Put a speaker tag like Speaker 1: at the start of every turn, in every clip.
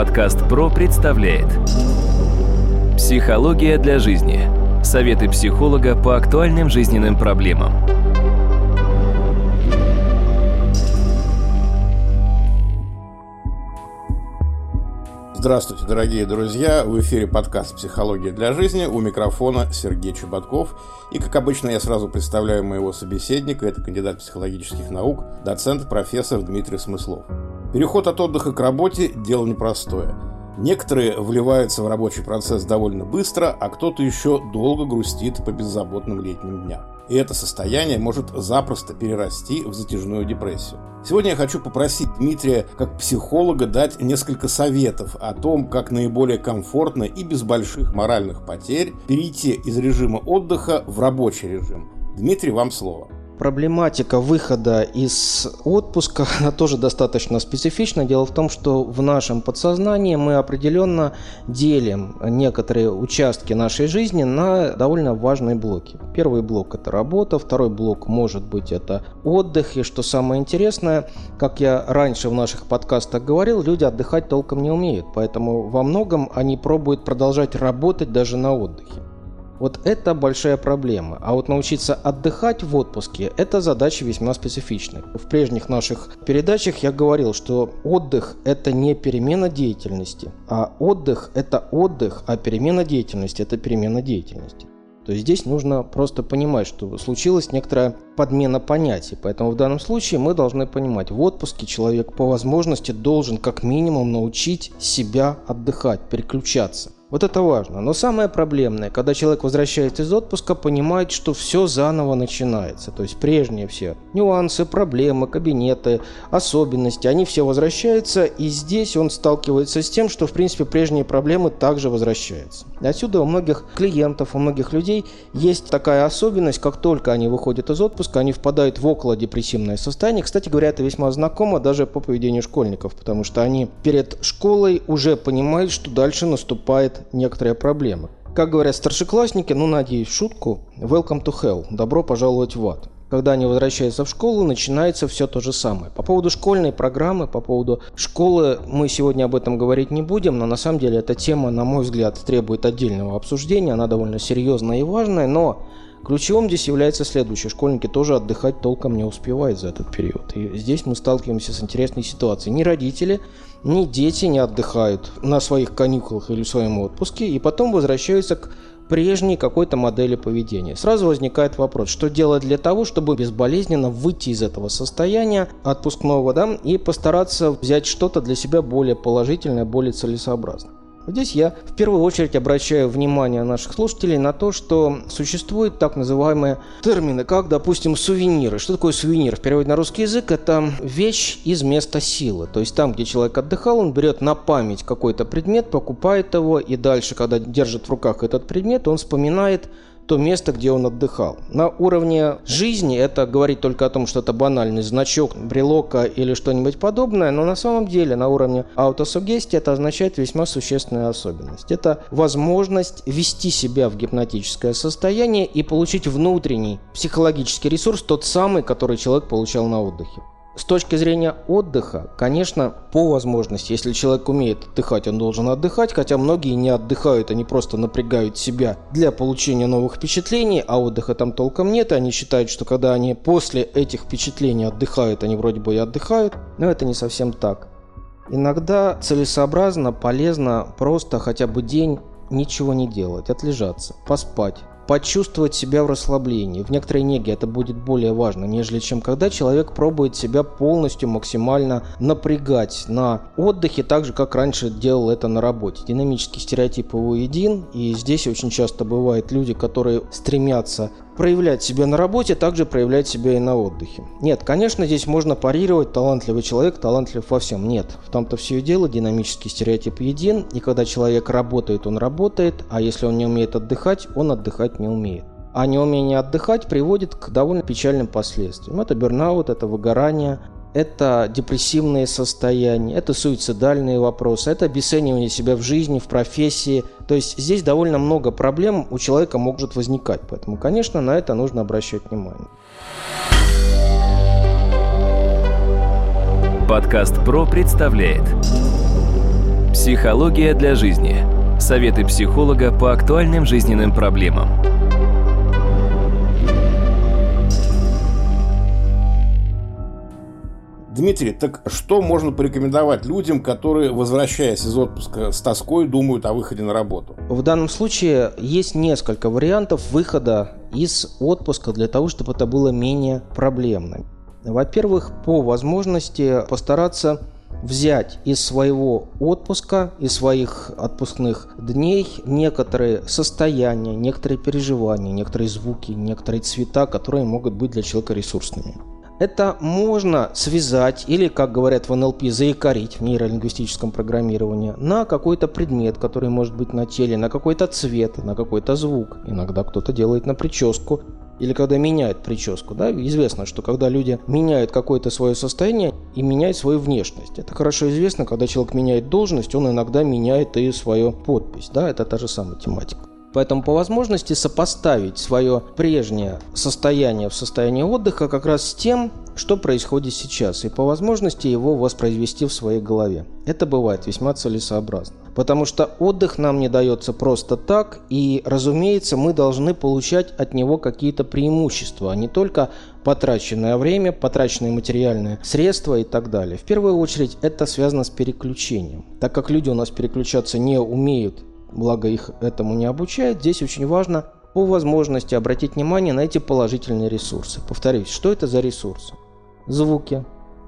Speaker 1: Подкаст ПРО представляет Психология для жизни. Советы психолога по актуальным жизненным проблемам.
Speaker 2: Здравствуйте, дорогие друзья! В эфире подкаст «Психология для жизни». У микрофона Сергей Чеботков. И, как обычно, я сразу представляю моего собеседника. Это кандидат психологических наук, доцент, профессор Дмитрий Смыслов. Переход от отдыха к работе – дело непростое. Некоторые вливаются в рабочий процесс довольно быстро, а кто-то еще долго грустит по беззаботным летним дням. И это состояние может запросто перерасти в затяжную депрессию. Сегодня я хочу попросить Дмитрия, как психолога, дать несколько советов о том, как наиболее комфортно и без больших моральных потерь перейти из режима отдыха в рабочий режим. Дмитрий, вам слово
Speaker 3: проблематика выхода из отпуска, она тоже достаточно специфична. Дело в том, что в нашем подсознании мы определенно делим некоторые участки нашей жизни на довольно важные блоки. Первый блок – это работа, второй блок может быть это отдых. И что самое интересное, как я раньше в наших подкастах говорил, люди отдыхать толком не умеют. Поэтому во многом они пробуют продолжать работать даже на отдыхе. Вот это большая проблема. А вот научиться отдыхать в отпуске – это задача весьма специфичная. В прежних наших передачах я говорил, что отдых – это не перемена деятельности, а отдых – это отдых, а перемена деятельности – это перемена деятельности. То есть здесь нужно просто понимать, что случилась некоторая подмена понятий. Поэтому в данном случае мы должны понимать, в отпуске человек по возможности должен как минимум научить себя отдыхать, переключаться. Вот это важно. Но самое проблемное, когда человек возвращается из отпуска, понимает, что все заново начинается. То есть прежние все нюансы, проблемы, кабинеты, особенности, они все возвращаются, и здесь он сталкивается с тем, что в принципе прежние проблемы также возвращаются. Отсюда у многих клиентов, у многих людей есть такая особенность, как только они выходят из отпуска, они впадают в около депрессивное состояние. Кстати говоря, это весьма знакомо даже по поведению школьников, потому что они перед школой уже понимают, что дальше наступает некоторые проблемы. Как говорят старшеклассники, ну надеюсь, шутку, welcome to hell, добро пожаловать в ад. Когда они возвращаются в школу, начинается все то же самое. По поводу школьной программы, по поводу школы мы сегодня об этом говорить не будем, но на самом деле эта тема, на мой взгляд, требует отдельного обсуждения, она довольно серьезная и важная, но Ключевым здесь является следующее. Школьники тоже отдыхать толком не успевают за этот период. И здесь мы сталкиваемся с интересной ситуацией. Ни родители, ни дети не отдыхают на своих каникулах или в своем отпуске, и потом возвращаются к прежней какой-то модели поведения. Сразу возникает вопрос, что делать для того, чтобы безболезненно выйти из этого состояния отпускного да, и постараться взять что-то для себя более положительное, более целесообразное. Здесь я в первую очередь обращаю внимание наших слушателей на то, что существуют так называемые термины, как, допустим, сувениры. Что такое сувенир? В переводе на русский язык это вещь из места силы. То есть там, где человек отдыхал, он берет на память какой-то предмет, покупает его, и дальше, когда держит в руках этот предмет, он вспоминает то место, где он отдыхал. На уровне жизни это говорит только о том, что это банальный значок, брелока или что-нибудь подобное, но на самом деле на уровне аутосугестии это означает весьма существенную особенность. Это возможность вести себя в гипнотическое состояние и получить внутренний психологический ресурс, тот самый, который человек получал на отдыхе. С точки зрения отдыха, конечно, по возможности, если человек умеет отдыхать, он должен отдыхать, хотя многие не отдыхают, они просто напрягают себя для получения новых впечатлений, а отдыха там толком нет, и они считают, что когда они после этих впечатлений отдыхают, они вроде бы и отдыхают, но это не совсем так. Иногда целесообразно, полезно просто хотя бы день ничего не делать, отлежаться, поспать, почувствовать себя в расслаблении. В некоторой неге это будет более важно, нежели чем когда человек пробует себя полностью максимально напрягать на отдыхе, так же, как раньше делал это на работе. Динамический стереотип его един, и здесь очень часто бывают люди, которые стремятся проявлять себя на работе, также проявлять себя и на отдыхе. Нет, конечно, здесь можно парировать, талантливый человек талантлив во всем. Нет, в том-то все и дело, динамический стереотип един, и когда человек работает, он работает, а если он не умеет отдыхать, он отдыхать не умеет. А неумение отдыхать приводит к довольно печальным последствиям. Это бернаут, это выгорание, это депрессивные состояния, это суицидальные вопросы, это обесценивание себя в жизни, в профессии. То есть здесь довольно много проблем у человека может возникать. Поэтому, конечно, на это нужно обращать внимание.
Speaker 1: Подкаст ПРО представляет Психология для жизни. Советы психолога по актуальным жизненным проблемам.
Speaker 2: Дмитрий, так что можно порекомендовать людям, которые, возвращаясь из отпуска с тоской, думают о выходе на работу?
Speaker 3: В данном случае есть несколько вариантов выхода из отпуска для того, чтобы это было менее проблемным. Во-первых, по возможности постараться взять из своего отпуска, из своих отпускных дней некоторые состояния, некоторые переживания, некоторые звуки, некоторые цвета, которые могут быть для человека ресурсными. Это можно связать или, как говорят в НЛП, заикарить в нейролингвистическом программировании на какой-то предмет, который может быть на теле, на какой-то цвет, на какой-то звук. Иногда кто-то делает на прическу или когда меняет прическу. Да? Известно, что когда люди меняют какое-то свое состояние и меняют свою внешность. Это хорошо известно, когда человек меняет должность, он иногда меняет и свою подпись. Да? Это та же самая тематика. Поэтому по возможности сопоставить свое прежнее состояние в состоянии отдыха как раз с тем, что происходит сейчас, и по возможности его воспроизвести в своей голове. Это бывает весьма целесообразно. Потому что отдых нам не дается просто так, и, разумеется, мы должны получать от него какие-то преимущества, а не только потраченное время, потраченные материальные средства и так далее. В первую очередь это связано с переключением. Так как люди у нас переключаться не умеют благо их этому не обучают, здесь очень важно по возможности обратить внимание на эти положительные ресурсы. Повторюсь, что это за ресурсы? Звуки,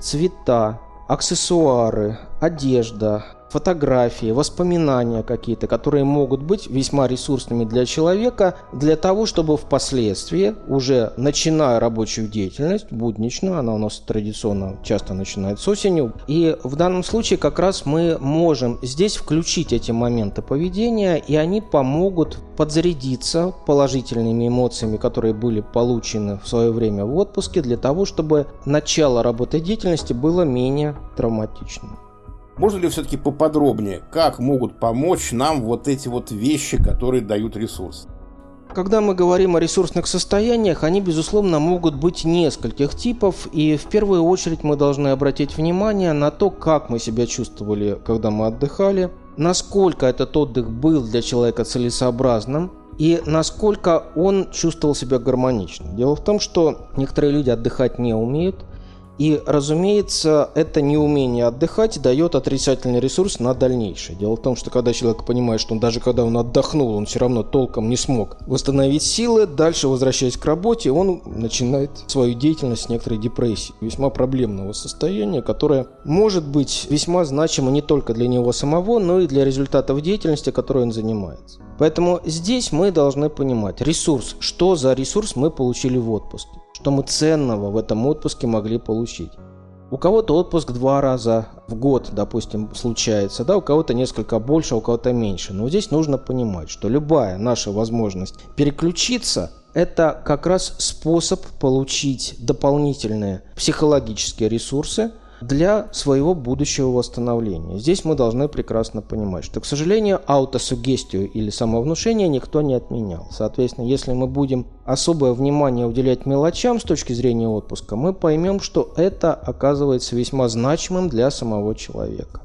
Speaker 3: цвета, аксессуары, одежда, фотографии, воспоминания какие-то, которые могут быть весьма ресурсными для человека, для того, чтобы впоследствии, уже начиная рабочую деятельность, будничную, она у нас традиционно часто начинает с осенью, и в данном случае как раз мы можем здесь включить эти моменты поведения, и они помогут подзарядиться положительными эмоциями, которые были получены в свое время в отпуске, для того, чтобы начало работы деятельности было менее травматичным.
Speaker 2: Можно ли все-таки поподробнее, как могут помочь нам вот эти вот вещи, которые дают ресурс?
Speaker 3: Когда мы говорим о ресурсных состояниях, они, безусловно, могут быть нескольких типов, и в первую очередь мы должны обратить внимание на то, как мы себя чувствовали, когда мы отдыхали, насколько этот отдых был для человека целесообразным, и насколько он чувствовал себя гармонично. Дело в том, что некоторые люди отдыхать не умеют – и, разумеется, это неумение отдыхать дает отрицательный ресурс на дальнейшее. Дело в том, что когда человек понимает, что он даже когда он отдохнул, он все равно толком не смог восстановить силы, дальше возвращаясь к работе, он начинает свою деятельность с некоторой депрессии, весьма проблемного состояния, которое может быть весьма значимо не только для него самого, но и для результатов деятельности, которой он занимается. Поэтому здесь мы должны понимать ресурс, что за ресурс мы получили в отпуске что мы ценного в этом отпуске могли получить. У кого-то отпуск два раза в год, допустим, случается, да, у кого-то несколько больше, у кого-то меньше. Но здесь нужно понимать, что любая наша возможность переключиться – это как раз способ получить дополнительные психологические ресурсы – для своего будущего восстановления. Здесь мы должны прекрасно понимать, что, к сожалению, аутосугестию или самовнушение никто не отменял. Соответственно, если мы будем особое внимание уделять мелочам с точки зрения отпуска, мы поймем, что это оказывается весьма значимым для самого человека.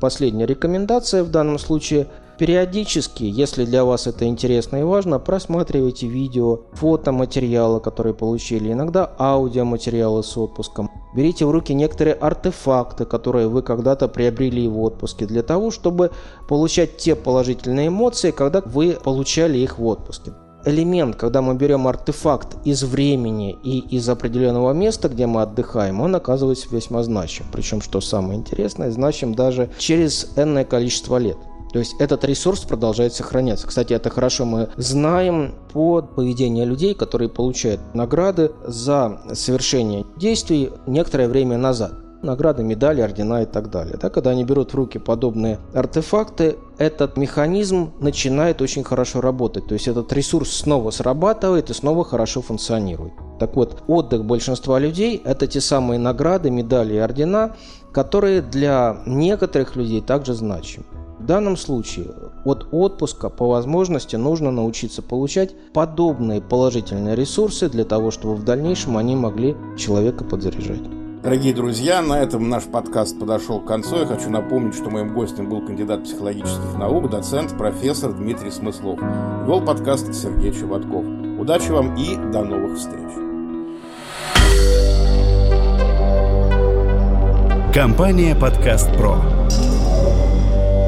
Speaker 3: Последняя рекомендация в данном случае – Периодически, если для вас это интересно и важно, просматривайте видео, фотоматериалы, которые получили, иногда аудиоматериалы с отпуском. Берите в руки некоторые артефакты, которые вы когда-то приобрели в отпуске, для того, чтобы получать те положительные эмоции, когда вы получали их в отпуске элемент, когда мы берем артефакт из времени и из определенного места, где мы отдыхаем, он оказывается весьма значим. Причем, что самое интересное, значим даже через энное количество лет. То есть этот ресурс продолжает сохраняться. Кстати, это хорошо мы знаем по поведению людей, которые получают награды за совершение действий некоторое время назад награды, медали, ордена и так далее. Да, когда они берут в руки подобные артефакты, этот механизм начинает очень хорошо работать. То есть этот ресурс снова срабатывает и снова хорошо функционирует. Так вот, отдых большинства людей – это те самые награды, медали и ордена, которые для некоторых людей также значимы. В данном случае от отпуска по возможности нужно научиться получать подобные положительные ресурсы для того, чтобы в дальнейшем они могли человека подзаряжать.
Speaker 2: Дорогие друзья, на этом наш подкаст подошел к концу. Я хочу напомнить, что моим гостем был кандидат психологических наук, доцент, профессор Дмитрий Смыслов. Вел подкаст Сергей Чеботков. Удачи вам и до новых встреч.
Speaker 4: Компания «Подкаст Про».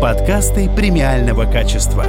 Speaker 4: Подкасты премиального качества.